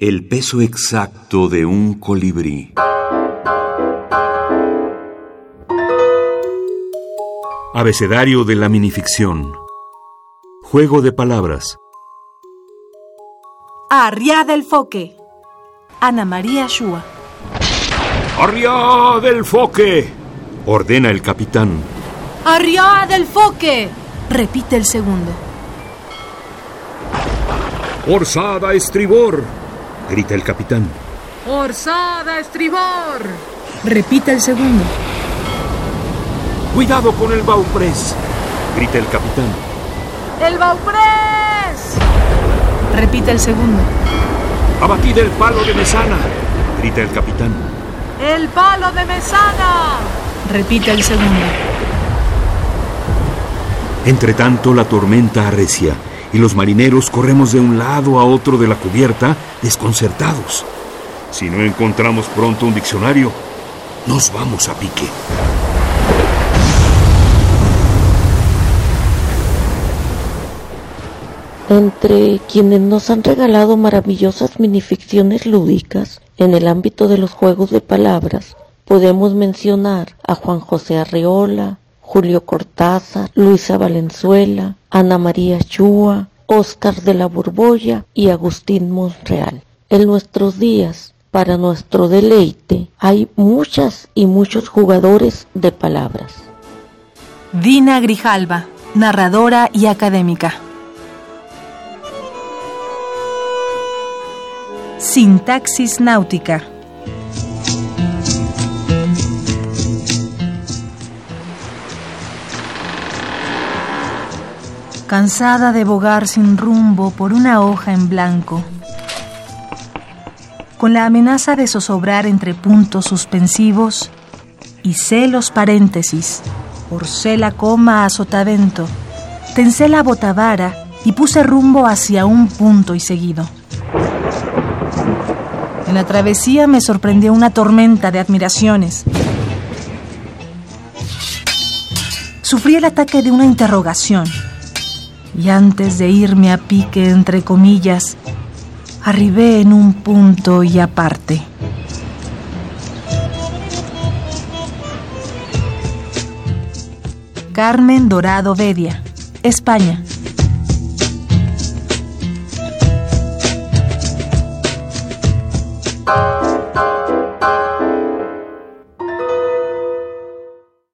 El peso exacto de un colibrí. Abecedario de la minificción. Juego de palabras. Arriá del foque. Ana María Shua. ¡Arriá del foque! Ordena el capitán. Arriá del foque. Repite el segundo. Orzada estribor. Grita el capitán. Orzada estribor. Repite el segundo. Cuidado con el bauprés. Grita el capitán. ¡El bauprés! Repite el segundo. Abatid el palo de mesana. Grita el capitán. ¡El palo de mesana! Repite el segundo. Entre tanto, la tormenta arrecia y los marineros corremos de un lado a otro de la cubierta desconcertados. Si no encontramos pronto un diccionario, nos vamos a pique. Entre quienes nos han regalado maravillosas minificciones lúdicas en el ámbito de los juegos de palabras, podemos mencionar a Juan José Arreola, Julio Cortázar, Luisa Valenzuela, Ana María Chua, Óscar de la Borbolla y Agustín Monreal. En nuestros días, para nuestro deleite, hay muchas y muchos jugadores de palabras. Dina Grijalva, narradora y académica. Sintaxis náutica. Cansada de bogar sin rumbo por una hoja en blanco, con la amenaza de zozobrar entre puntos suspensivos, hice los paréntesis, orcé la coma a sotavento, tensé la botavara y puse rumbo hacia un punto y seguido. En la travesía me sorprendió una tormenta de admiraciones. Sufrí el ataque de una interrogación. Y antes de irme a pique, entre comillas, arribé en un punto y aparte. Carmen Dorado Bedia, España.